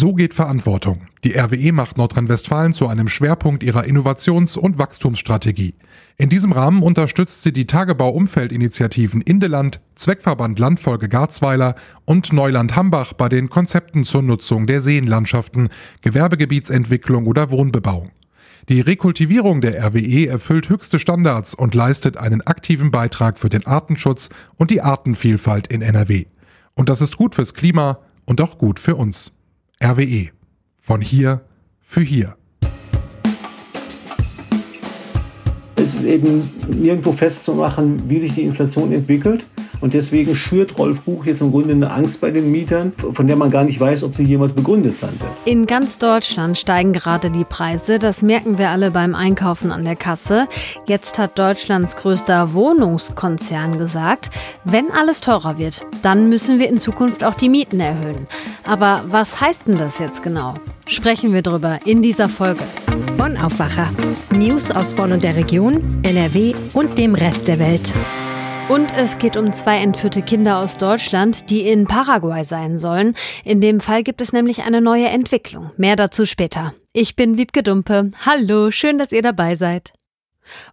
So geht Verantwortung. Die RWE macht Nordrhein-Westfalen zu einem Schwerpunkt ihrer Innovations- und Wachstumsstrategie. In diesem Rahmen unterstützt sie die Tagebau-Umfeldinitiativen Indeland, Zweckverband Landfolge Garzweiler und Neuland Hambach bei den Konzepten zur Nutzung der Seenlandschaften, Gewerbegebietsentwicklung oder Wohnbebauung. Die Rekultivierung der RWE erfüllt höchste Standards und leistet einen aktiven Beitrag für den Artenschutz und die Artenvielfalt in NRW. Und das ist gut fürs Klima und auch gut für uns. RWE. Von hier für hier. Es ist eben nirgendwo festzumachen, wie sich die Inflation entwickelt. Und deswegen schürt Rolf Buch jetzt im Grunde eine Angst bei den Mietern, von der man gar nicht weiß, ob sie jemals begründet sein wird. In ganz Deutschland steigen gerade die Preise. Das merken wir alle beim Einkaufen an der Kasse. Jetzt hat Deutschlands größter Wohnungskonzern gesagt, wenn alles teurer wird, dann müssen wir in Zukunft auch die Mieten erhöhen. Aber was heißt denn das jetzt genau? Sprechen wir drüber in dieser Folge. Bonn Aufwacher. News aus Bonn und der Region, NRW und dem Rest der Welt. Und es geht um zwei entführte Kinder aus Deutschland, die in Paraguay sein sollen. In dem Fall gibt es nämlich eine neue Entwicklung. Mehr dazu später. Ich bin Wiebke Dumpe. Hallo, schön, dass ihr dabei seid.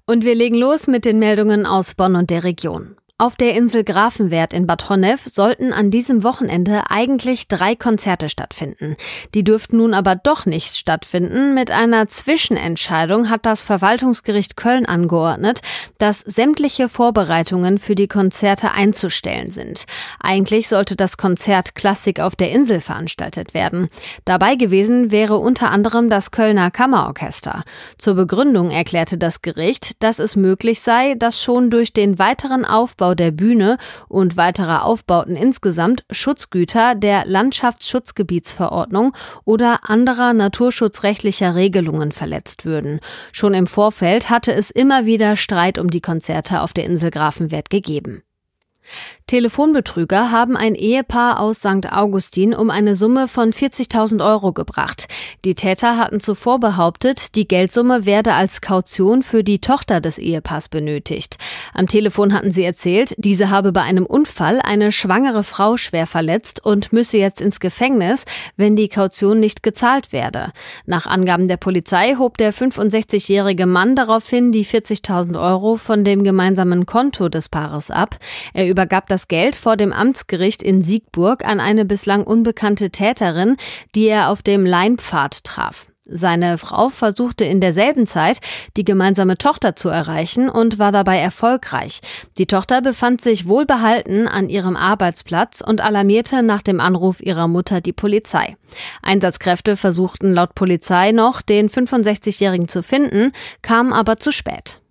Und wir legen los mit den Meldungen aus Bonn und der Region. Auf der Insel Grafenwert in Bad Honnef sollten an diesem Wochenende eigentlich drei Konzerte stattfinden. Die dürften nun aber doch nicht stattfinden. Mit einer Zwischenentscheidung hat das Verwaltungsgericht Köln angeordnet, dass sämtliche Vorbereitungen für die Konzerte einzustellen sind. Eigentlich sollte das Konzert Klassik auf der Insel veranstaltet werden. Dabei gewesen wäre unter anderem das Kölner Kammerorchester. Zur Begründung erklärte das Gericht, dass es möglich sei, dass schon durch den weiteren Aufbau Ausbau der Bühne und weiterer Aufbauten insgesamt Schutzgüter der Landschaftsschutzgebietsverordnung oder anderer naturschutzrechtlicher Regelungen verletzt würden. Schon im Vorfeld hatte es immer wieder Streit um die Konzerte auf der Insel Grafenwert gegeben. Telefonbetrüger haben ein Ehepaar aus St. Augustin um eine Summe von 40.000 Euro gebracht. Die Täter hatten zuvor behauptet, die Geldsumme werde als Kaution für die Tochter des Ehepaars benötigt. Am Telefon hatten sie erzählt, diese habe bei einem Unfall eine schwangere Frau schwer verletzt und müsse jetzt ins Gefängnis, wenn die Kaution nicht gezahlt werde. Nach Angaben der Polizei hob der 65-jährige Mann daraufhin die 40.000 Euro von dem gemeinsamen Konto des Paares ab. Er übergab das Geld vor dem Amtsgericht in Siegburg an eine bislang unbekannte Täterin, die er auf dem Leinpfad traf. Seine Frau versuchte in derselben Zeit, die gemeinsame Tochter zu erreichen und war dabei erfolgreich. Die Tochter befand sich wohlbehalten an ihrem Arbeitsplatz und alarmierte nach dem Anruf ihrer Mutter die Polizei. Einsatzkräfte versuchten laut Polizei noch, den 65-Jährigen zu finden, kamen aber zu spät.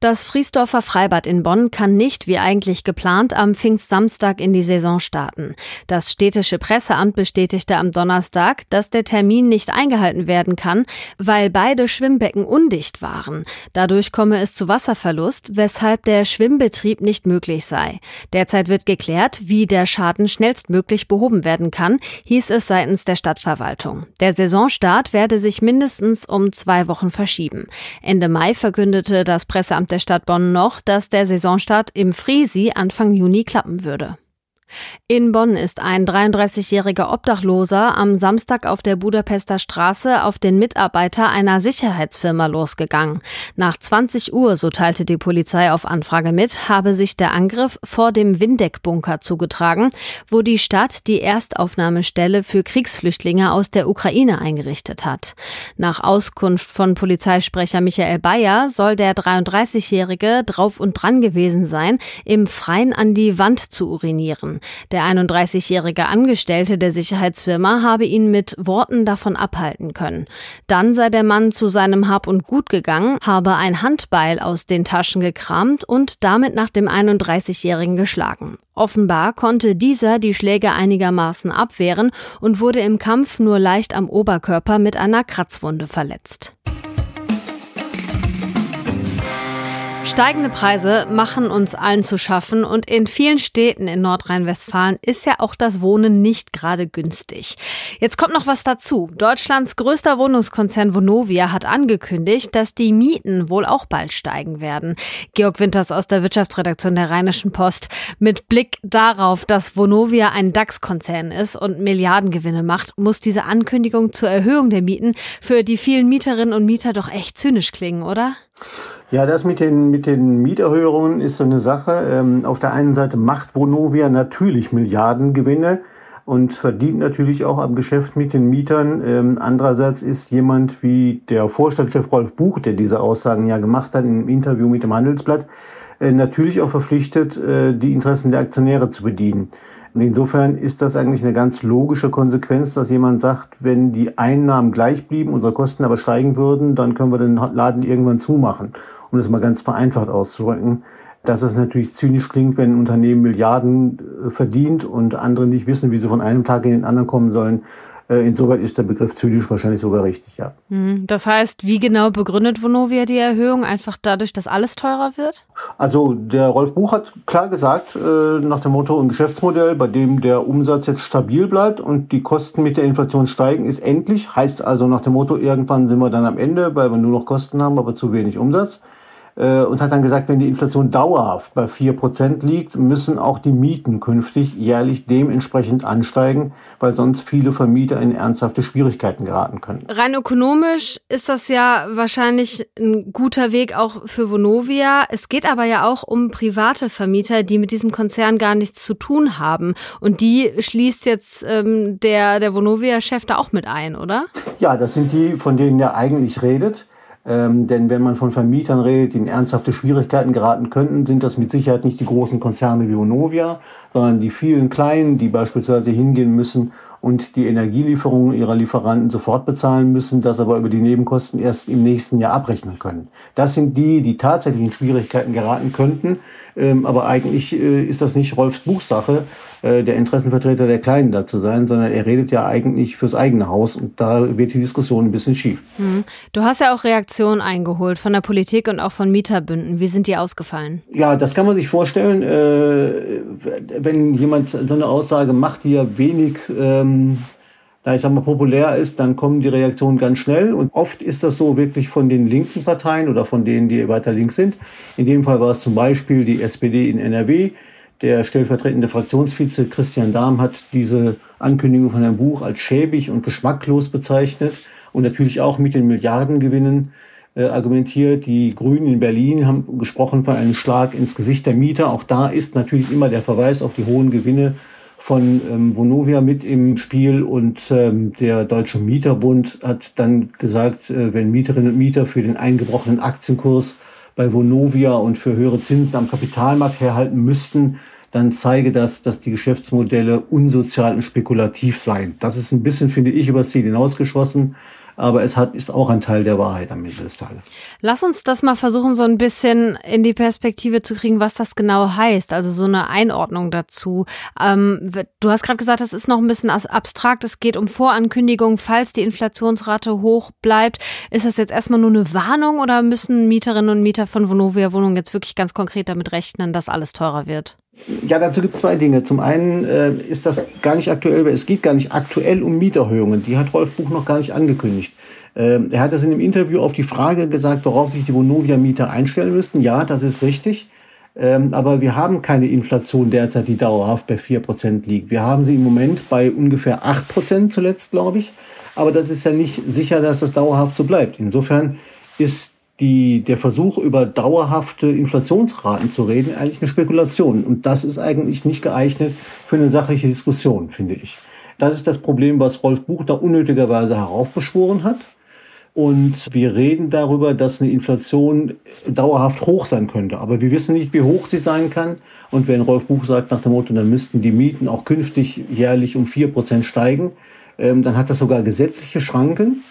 Das Friesdorfer Freibad in Bonn kann nicht, wie eigentlich geplant, am Pfingstsamstag in die Saison starten. Das städtische Presseamt bestätigte am Donnerstag, dass der Termin nicht eingehalten werden kann, weil beide Schwimmbecken undicht waren. Dadurch komme es zu Wasserverlust, weshalb der Schwimmbetrieb nicht möglich sei. Derzeit wird geklärt, wie der Schaden schnellstmöglich behoben werden kann, hieß es seitens der Stadtverwaltung. Der Saisonstart werde sich mindestens um zwei Wochen verschieben. Ende Mai verkündete das Presseamt der Stadt Bonn noch, dass der Saisonstart im Friesi Anfang Juni klappen würde. In Bonn ist ein 33-jähriger Obdachloser am Samstag auf der Budapester Straße auf den Mitarbeiter einer Sicherheitsfirma losgegangen. Nach 20 Uhr, so teilte die Polizei auf Anfrage mit, habe sich der Angriff vor dem Windeck-Bunker zugetragen, wo die Stadt die Erstaufnahmestelle für Kriegsflüchtlinge aus der Ukraine eingerichtet hat. Nach Auskunft von Polizeisprecher Michael Bayer soll der 33-Jährige drauf und dran gewesen sein, im Freien an die Wand zu urinieren. Der 31-jährige Angestellte der Sicherheitsfirma habe ihn mit Worten davon abhalten können. Dann sei der Mann zu seinem Hab und Gut gegangen, habe ein Handbeil aus den Taschen gekramt und damit nach dem 31-jährigen geschlagen. Offenbar konnte dieser die Schläge einigermaßen abwehren und wurde im Kampf nur leicht am Oberkörper mit einer Kratzwunde verletzt. Steigende Preise machen uns allen zu schaffen und in vielen Städten in Nordrhein-Westfalen ist ja auch das Wohnen nicht gerade günstig. Jetzt kommt noch was dazu. Deutschlands größter Wohnungskonzern Vonovia hat angekündigt, dass die Mieten wohl auch bald steigen werden. Georg Winters aus der Wirtschaftsredaktion der Rheinischen Post. Mit Blick darauf, dass Vonovia ein DAX-Konzern ist und Milliardengewinne macht, muss diese Ankündigung zur Erhöhung der Mieten für die vielen Mieterinnen und Mieter doch echt zynisch klingen, oder? Ja, das mit den, mit den Mieterhöhungen ist so eine Sache. Ähm, auf der einen Seite macht Vonovia natürlich Milliardengewinne und verdient natürlich auch am Geschäft mit den Mietern. Ähm, andererseits ist jemand wie der Vorstandschef Rolf Buch, der diese Aussagen ja gemacht hat im Interview mit dem Handelsblatt, äh, natürlich auch verpflichtet, äh, die Interessen der Aktionäre zu bedienen. Und insofern ist das eigentlich eine ganz logische Konsequenz, dass jemand sagt, wenn die Einnahmen gleich blieben, unsere Kosten aber steigen würden, dann können wir den Laden irgendwann zumachen um das mal ganz vereinfacht auszudrücken, dass es natürlich zynisch klingt, wenn ein Unternehmen Milliarden äh, verdient und andere nicht wissen, wie sie von einem Tag in den anderen kommen sollen. Äh, insoweit ist der Begriff zynisch wahrscheinlich sogar richtig, ja. Mhm. Das heißt, wie genau begründet Vonovia die Erhöhung? Einfach dadurch, dass alles teurer wird? Also der Rolf Buch hat klar gesagt, äh, nach dem Motto, ein Geschäftsmodell, bei dem der Umsatz jetzt stabil bleibt und die Kosten mit der Inflation steigen, ist endlich. Heißt also nach dem Motto, irgendwann sind wir dann am Ende, weil wir nur noch Kosten haben, aber zu wenig Umsatz. Äh, und hat dann gesagt, wenn die Inflation dauerhaft bei vier Prozent liegt, müssen auch die Mieten künftig jährlich dementsprechend ansteigen, weil sonst viele Vermieter in ernsthafte Schwierigkeiten geraten können. Rein ökonomisch ist das ja wahrscheinlich ein guter Weg auch für Vonovia. Es geht aber ja auch um private Vermieter, die mit diesem Konzern gar nichts zu tun haben. Und die schließt jetzt ähm, der, der Vonovia-Chef da auch mit ein, oder? Ja, das sind die, von denen er eigentlich redet. Ähm, denn wenn man von Vermietern redet, die in ernsthafte Schwierigkeiten geraten könnten, sind das mit Sicherheit nicht die großen Konzerne wie Vonovia, sondern die vielen kleinen, die beispielsweise hingehen müssen und die Energielieferungen ihrer Lieferanten sofort bezahlen müssen, das aber über die Nebenkosten erst im nächsten Jahr abrechnen können. Das sind die, die tatsächlich in Schwierigkeiten geraten könnten. Ähm, aber eigentlich äh, ist das nicht Rolfs Buchsache, äh, der Interessenvertreter der Kleinen da zu sein, sondern er redet ja eigentlich fürs eigene Haus und da wird die Diskussion ein bisschen schief. Mhm. Du hast ja auch Reaktionen eingeholt von der Politik und auch von Mieterbünden. Wie sind die ausgefallen? Ja, das kann man sich vorstellen. Äh, wenn jemand so eine Aussage macht, die ja wenig ähm, da ich sag mal populär ist, dann kommen die Reaktionen ganz schnell. Und oft ist das so wirklich von den linken Parteien oder von denen, die weiter links sind. In dem Fall war es zum Beispiel die SPD in NRW. Der stellvertretende Fraktionsvize Christian Dahm hat diese Ankündigung von einem Buch als schäbig und geschmacklos bezeichnet und natürlich auch mit den Milliardengewinnen äh, argumentiert. Die Grünen in Berlin haben gesprochen von einem Schlag ins Gesicht der Mieter. Auch da ist natürlich immer der Verweis auf die hohen Gewinne von ähm, Vonovia mit im Spiel und ähm, der Deutsche Mieterbund hat dann gesagt, äh, wenn Mieterinnen und Mieter für den eingebrochenen Aktienkurs bei Vonovia und für höhere Zinsen am Kapitalmarkt herhalten müssten, dann zeige das, dass die Geschäftsmodelle unsozial und spekulativ seien. Das ist ein bisschen, finde ich, übers Ziel hinausgeschossen aber es hat, ist auch ein Teil der Wahrheit am Ende des Tages. Lass uns das mal versuchen, so ein bisschen in die Perspektive zu kriegen, was das genau heißt, also so eine Einordnung dazu. Ähm, du hast gerade gesagt, das ist noch ein bisschen abstrakt, es geht um Vorankündigungen, falls die Inflationsrate hoch bleibt. Ist das jetzt erstmal nur eine Warnung oder müssen Mieterinnen und Mieter von Vonovia Wohnungen jetzt wirklich ganz konkret damit rechnen, dass alles teurer wird? Ja, dazu gibt es zwei Dinge. Zum einen äh, ist das gar nicht aktuell, es geht gar nicht aktuell um Mieterhöhungen. Die hat Rolf Buch noch gar nicht angekündigt. Ähm, er hat das in dem Interview auf die Frage gesagt, worauf sich die Vonovia-Mieter einstellen müssten. Ja, das ist richtig. Ähm, aber wir haben keine Inflation derzeit, die dauerhaft bei 4% liegt. Wir haben sie im Moment bei ungefähr 8% zuletzt, glaube ich. Aber das ist ja nicht sicher, dass das dauerhaft so bleibt. Insofern ist die, der Versuch, über dauerhafte Inflationsraten zu reden, eigentlich eine Spekulation. Und das ist eigentlich nicht geeignet für eine sachliche Diskussion, finde ich. Das ist das Problem, was Rolf Buch da unnötigerweise heraufbeschworen hat. Und wir reden darüber, dass eine Inflation dauerhaft hoch sein könnte. Aber wir wissen nicht, wie hoch sie sein kann. Und wenn Rolf Buch sagt nach dem Motto, dann müssten die Mieten auch künftig jährlich um vier Prozent steigen, ähm, dann hat das sogar gesetzliche Schranken.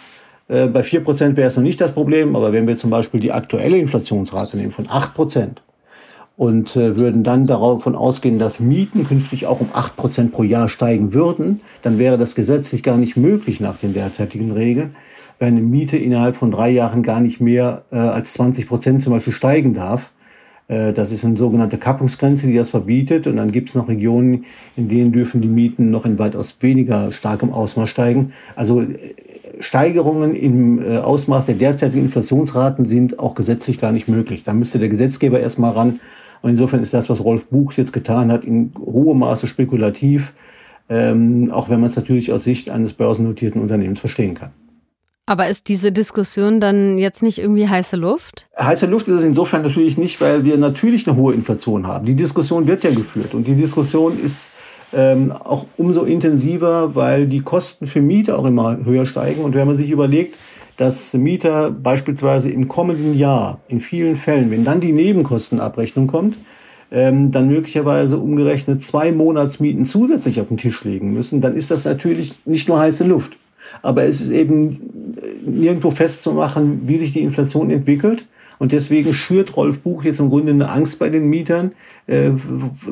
Äh, bei 4% wäre es noch nicht das Problem, aber wenn wir zum Beispiel die aktuelle Inflationsrate nehmen von 8% und äh, würden dann davon ausgehen, dass Mieten künftig auch um 8% pro Jahr steigen würden, dann wäre das gesetzlich gar nicht möglich nach den derzeitigen Regeln, weil eine Miete innerhalb von drei Jahren gar nicht mehr äh, als 20% zum Beispiel steigen darf. Äh, das ist eine sogenannte Kappungsgrenze, die das verbietet. Und dann gibt es noch Regionen, in denen dürfen die Mieten noch in weitaus weniger starkem Ausmaß steigen. Also äh, Steigerungen im äh, Ausmaß der derzeitigen Inflationsraten sind auch gesetzlich gar nicht möglich. Da müsste der Gesetzgeber erstmal ran. Und insofern ist das, was Rolf Buch jetzt getan hat, in hohem Maße spekulativ, ähm, auch wenn man es natürlich aus Sicht eines börsennotierten Unternehmens verstehen kann. Aber ist diese Diskussion dann jetzt nicht irgendwie heiße Luft? Heiße Luft ist es insofern natürlich nicht, weil wir natürlich eine hohe Inflation haben. Die Diskussion wird ja geführt und die Diskussion ist ähm, auch umso intensiver, weil die Kosten für Mieter auch immer höher steigen. Und wenn man sich überlegt, dass Mieter beispielsweise im kommenden Jahr in vielen Fällen, wenn dann die Nebenkostenabrechnung kommt, ähm, dann möglicherweise umgerechnet zwei Monatsmieten zusätzlich auf den Tisch legen müssen, dann ist das natürlich nicht nur heiße Luft. Aber es ist eben nirgendwo festzumachen, wie sich die Inflation entwickelt. Und deswegen schürt Rolf Buch jetzt im Grunde eine Angst bei den Mietern, äh,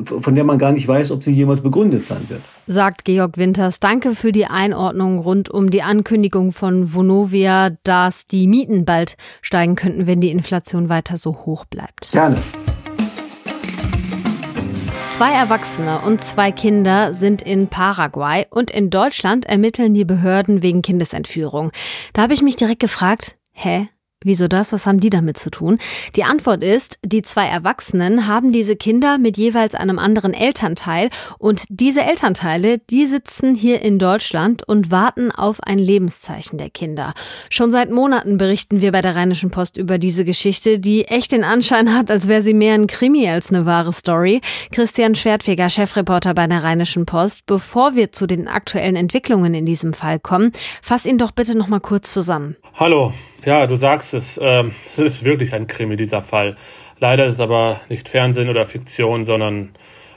von der man gar nicht weiß, ob sie jemals begründet sein wird. Sagt Georg Winters. Danke für die Einordnung rund um die Ankündigung von Vonovia, dass die Mieten bald steigen könnten, wenn die Inflation weiter so hoch bleibt. Gerne. Zwei Erwachsene und zwei Kinder sind in Paraguay und in Deutschland ermitteln die Behörden wegen Kindesentführung. Da habe ich mich direkt gefragt, hä? Wieso das? Was haben die damit zu tun? Die Antwort ist, die zwei Erwachsenen haben diese Kinder mit jeweils einem anderen Elternteil und diese Elternteile, die sitzen hier in Deutschland und warten auf ein Lebenszeichen der Kinder. Schon seit Monaten berichten wir bei der Rheinischen Post über diese Geschichte, die echt den Anschein hat, als wäre sie mehr ein Krimi als eine wahre Story. Christian Schwertfeger, Chefreporter bei der Rheinischen Post. Bevor wir zu den aktuellen Entwicklungen in diesem Fall kommen, fass ihn doch bitte noch mal kurz zusammen. Hallo, ja, du sagst es, äh, es ist wirklich ein Krimi, dieser Fall. Leider ist es aber nicht Fernsehen oder Fiktion, sondern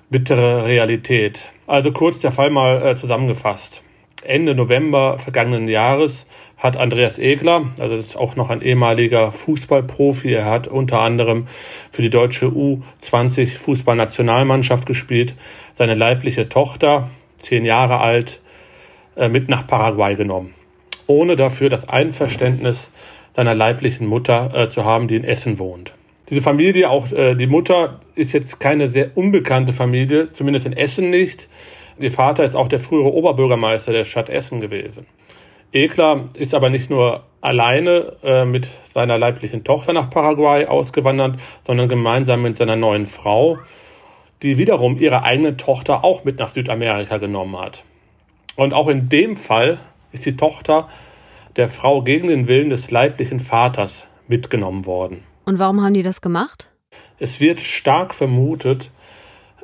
bittere Realität. Also kurz der Fall mal äh, zusammengefasst. Ende November vergangenen Jahres hat Andreas Egler, also das ist auch noch ein ehemaliger Fußballprofi, er hat unter anderem für die deutsche U20 Fußballnationalmannschaft gespielt, seine leibliche Tochter, zehn Jahre alt, äh, mit nach Paraguay genommen, ohne dafür das Einverständnis seiner leiblichen Mutter äh, zu haben, die in Essen wohnt. Diese Familie, auch äh, die Mutter, ist jetzt keine sehr unbekannte Familie, zumindest in Essen nicht. Ihr Vater ist auch der frühere Oberbürgermeister der Stadt Essen gewesen. Ekler ist aber nicht nur alleine äh, mit seiner leiblichen Tochter nach Paraguay ausgewandert, sondern gemeinsam mit seiner neuen Frau, die wiederum ihre eigene Tochter auch mit nach Südamerika genommen hat. Und auch in dem Fall ist die Tochter der Frau gegen den Willen des leiblichen Vaters mitgenommen worden. Und warum haben die das gemacht? Es wird stark vermutet,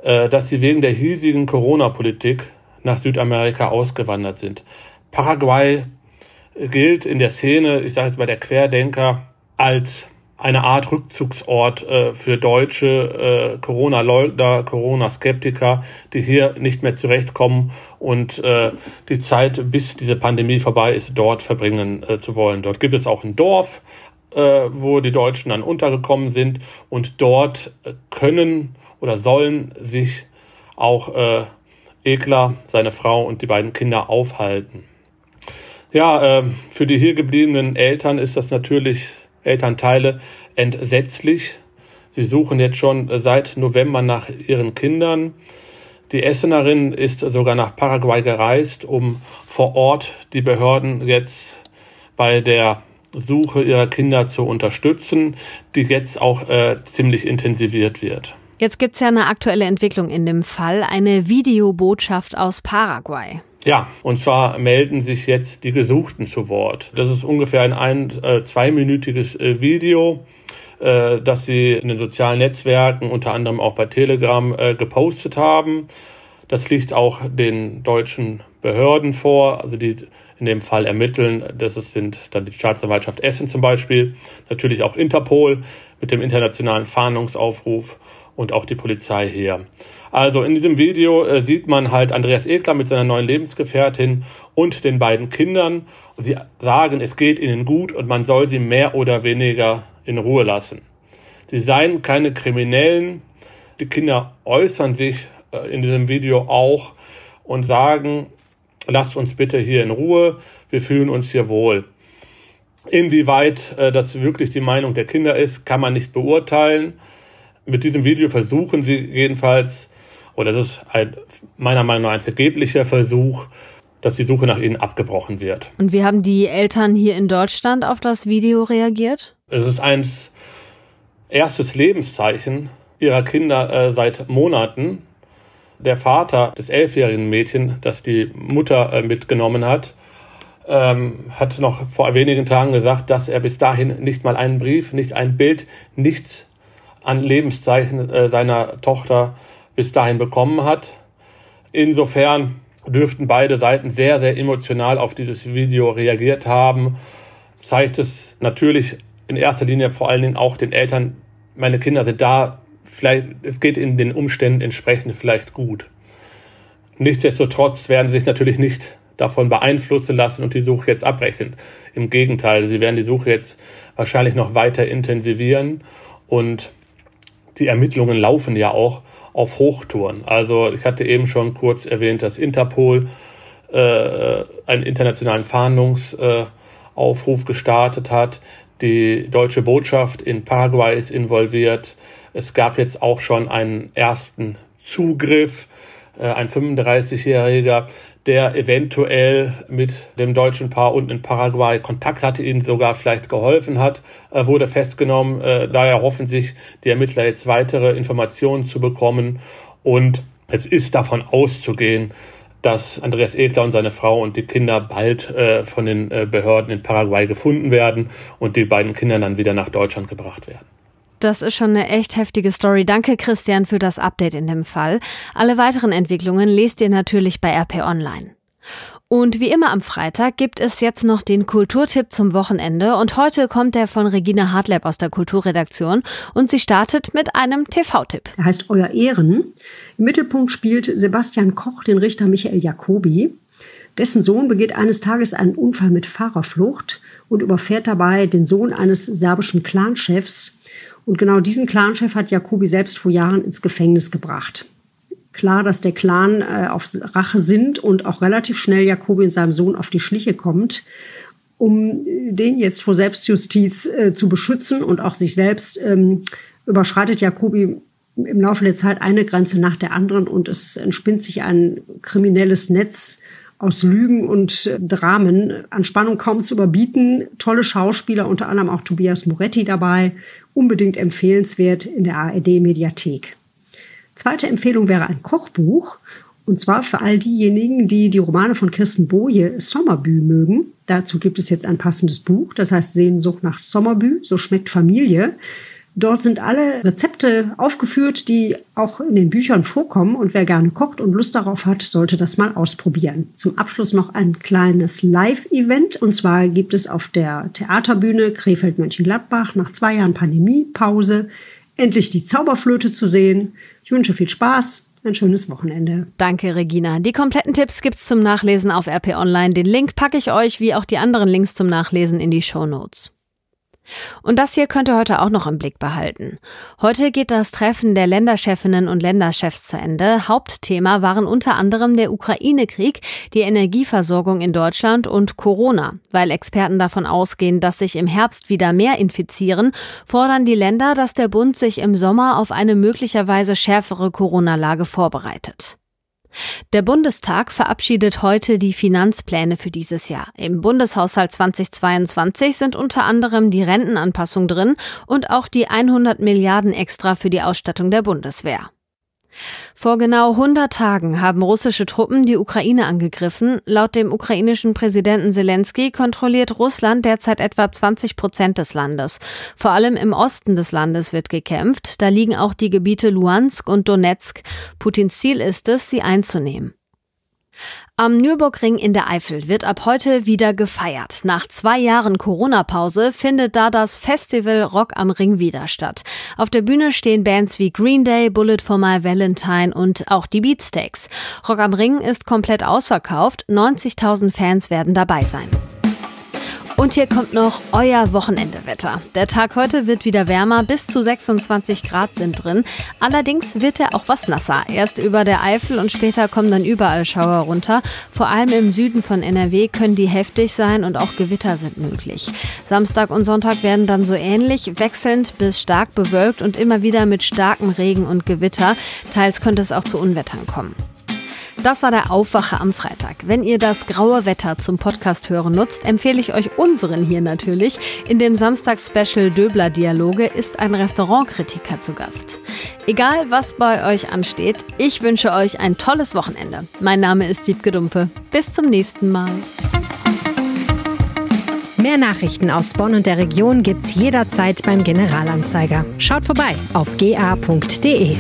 äh, dass sie wegen der hiesigen Corona-Politik nach Südamerika ausgewandert sind. Paraguay gilt in der Szene, ich sage jetzt mal der Querdenker, als eine Art Rückzugsort äh, für deutsche äh, Corona-Leugner, Corona-Skeptiker, die hier nicht mehr zurechtkommen und äh, die Zeit, bis diese Pandemie vorbei ist, dort verbringen äh, zu wollen. Dort gibt es auch ein Dorf, äh, wo die Deutschen dann untergekommen sind und dort äh, können oder sollen sich auch Ekler, seine Frau und die beiden Kinder aufhalten. Ja, für die hier gebliebenen Eltern ist das natürlich Elternteile entsetzlich. Sie suchen jetzt schon seit November nach ihren Kindern. Die Essenerin ist sogar nach Paraguay gereist, um vor Ort die Behörden jetzt bei der Suche ihrer Kinder zu unterstützen, die jetzt auch äh, ziemlich intensiviert wird. Jetzt gibt es ja eine aktuelle Entwicklung in dem Fall, eine Videobotschaft aus Paraguay. Ja, und zwar melden sich jetzt die Gesuchten zu Wort. Das ist ungefähr ein, ein äh, zweiminütiges äh, Video, äh, das sie in den sozialen Netzwerken, unter anderem auch bei Telegram, äh, gepostet haben. Das liegt auch den deutschen Behörden vor, also die in dem Fall ermitteln. Das sind dann die Staatsanwaltschaft Essen zum Beispiel, natürlich auch Interpol mit dem internationalen Fahndungsaufruf und auch die Polizei hier. Also in diesem Video äh, sieht man halt Andreas Ekler mit seiner neuen Lebensgefährtin und den beiden Kindern. Sie sagen, es geht ihnen gut und man soll sie mehr oder weniger in Ruhe lassen. Sie seien keine Kriminellen. Die Kinder äußern sich äh, in diesem Video auch und sagen, lasst uns bitte hier in Ruhe, wir fühlen uns hier wohl. Inwieweit äh, das wirklich die Meinung der Kinder ist, kann man nicht beurteilen. Mit diesem Video versuchen sie jedenfalls, oder das ist ein, meiner Meinung nach ein vergeblicher Versuch, dass die Suche nach ihnen abgebrochen wird. Und wie haben die Eltern hier in Deutschland auf das Video reagiert? Es ist ein erstes Lebenszeichen ihrer Kinder äh, seit Monaten. Der Vater des elfjährigen Mädchen, das die Mutter äh, mitgenommen hat, ähm, hat noch vor wenigen Tagen gesagt, dass er bis dahin nicht mal einen Brief, nicht ein Bild, nichts an Lebenszeichen äh, seiner Tochter bis dahin bekommen hat. Insofern dürften beide Seiten sehr, sehr emotional auf dieses Video reagiert haben. Zeigt es natürlich in erster Linie vor allen Dingen auch den Eltern, meine Kinder sind da, vielleicht, es geht in den Umständen entsprechend vielleicht gut. Nichtsdestotrotz werden sie sich natürlich nicht davon beeinflussen lassen und die Suche jetzt abbrechen. Im Gegenteil, sie werden die Suche jetzt wahrscheinlich noch weiter intensivieren und die Ermittlungen laufen ja auch auf Hochtouren. Also ich hatte eben schon kurz erwähnt, dass Interpol äh, einen internationalen Fahndungsaufruf äh, gestartet hat. Die deutsche Botschaft in Paraguay ist involviert. Es gab jetzt auch schon einen ersten Zugriff. Äh, ein 35-Jähriger, der eventuell mit dem deutschen Paar unten in Paraguay Kontakt hatte, ihnen sogar vielleicht geholfen hat, äh, wurde festgenommen. Äh, daher hoffen sich die Ermittler jetzt weitere Informationen zu bekommen. Und es ist davon auszugehen, dass Andreas Ekler und seine Frau und die Kinder bald äh, von den äh, Behörden in Paraguay gefunden werden und die beiden Kinder dann wieder nach Deutschland gebracht werden. Das ist schon eine echt heftige Story. Danke, Christian, für das Update in dem Fall. Alle weiteren Entwicklungen lest ihr natürlich bei RP Online. Und wie immer am Freitag gibt es jetzt noch den Kulturtipp zum Wochenende und heute kommt der von Regina Hartleb aus der Kulturredaktion und sie startet mit einem TV-Tipp. Er heißt Euer Ehren. Im Mittelpunkt spielt Sebastian Koch den Richter Michael Jacobi. Dessen Sohn begeht eines Tages einen Unfall mit Fahrerflucht und überfährt dabei den Sohn eines serbischen Clanchefs. Und genau diesen Clanchef hat Jacobi selbst vor Jahren ins Gefängnis gebracht. Klar, dass der Clan äh, auf Rache sind und auch relativ schnell Jakobi und seinem Sohn auf die Schliche kommt, um den jetzt vor Selbstjustiz äh, zu beschützen und auch sich selbst ähm, überschreitet Jakobi im Laufe der Zeit eine Grenze nach der anderen und es entspinnt sich ein kriminelles Netz aus Lügen und äh, Dramen. An Spannung kaum zu überbieten. Tolle Schauspieler, unter anderem auch Tobias Moretti dabei. Unbedingt empfehlenswert in der ARD-Mediathek. Zweite Empfehlung wäre ein Kochbuch. Und zwar für all diejenigen, die die Romane von Kirsten Boje Sommerbü mögen. Dazu gibt es jetzt ein passendes Buch, das heißt Sehnsucht nach Sommerbü, so schmeckt Familie. Dort sind alle Rezepte aufgeführt, die auch in den Büchern vorkommen. Und wer gerne kocht und Lust darauf hat, sollte das mal ausprobieren. Zum Abschluss noch ein kleines Live-Event. Und zwar gibt es auf der Theaterbühne Krefeld-Mönchengladbach nach zwei Jahren Pandemiepause endlich die Zauberflöte zu sehen. Ich wünsche viel Spaß. Ein schönes Wochenende. Danke, Regina. Die kompletten Tipps gibt's zum Nachlesen auf RP Online. Den Link packe ich euch wie auch die anderen Links zum Nachlesen in die Show Notes. Und das hier könnt ihr heute auch noch im Blick behalten. Heute geht das Treffen der Länderchefinnen und Länderchefs zu Ende. Hauptthema waren unter anderem der Ukraine-Krieg, die Energieversorgung in Deutschland und Corona. Weil Experten davon ausgehen, dass sich im Herbst wieder mehr infizieren, fordern die Länder, dass der Bund sich im Sommer auf eine möglicherweise schärfere Corona-Lage vorbereitet. Der Bundestag verabschiedet heute die Finanzpläne für dieses Jahr. Im Bundeshaushalt 2022 sind unter anderem die Rentenanpassung drin und auch die 100 Milliarden extra für die Ausstattung der Bundeswehr. Vor genau 100 Tagen haben russische Truppen die Ukraine angegriffen. Laut dem ukrainischen Präsidenten Zelensky kontrolliert Russland derzeit etwa 20 Prozent des Landes. Vor allem im Osten des Landes wird gekämpft. Da liegen auch die Gebiete Luhansk und Donetsk. Putins Ziel ist es, sie einzunehmen. Am Nürburgring in der Eifel wird ab heute wieder gefeiert. Nach zwei Jahren Corona-Pause findet da das Festival Rock am Ring wieder statt. Auf der Bühne stehen Bands wie Green Day, Bullet for My Valentine und auch die Beatsteaks. Rock am Ring ist komplett ausverkauft. 90.000 Fans werden dabei sein. Und hier kommt noch euer Wochenendewetter. Der Tag heute wird wieder wärmer, bis zu 26 Grad sind drin. Allerdings wird er auch was nasser. Erst über der Eifel und später kommen dann überall Schauer runter. Vor allem im Süden von NRW können die heftig sein und auch Gewitter sind möglich. Samstag und Sonntag werden dann so ähnlich, wechselnd bis stark bewölkt und immer wieder mit starkem Regen und Gewitter. Teils könnte es auch zu Unwettern kommen. Das war der Aufwache am Freitag. Wenn ihr das graue Wetter zum Podcast hören nutzt, empfehle ich euch unseren hier natürlich. In dem Samstags-Special Döbler Dialoge ist ein Restaurantkritiker zu Gast. Egal, was bei euch ansteht, ich wünsche euch ein tolles Wochenende. Mein Name ist Wiebke Dumpe. Bis zum nächsten Mal. Mehr Nachrichten aus Bonn und der Region gibt's jederzeit beim Generalanzeiger. Schaut vorbei auf ga.de.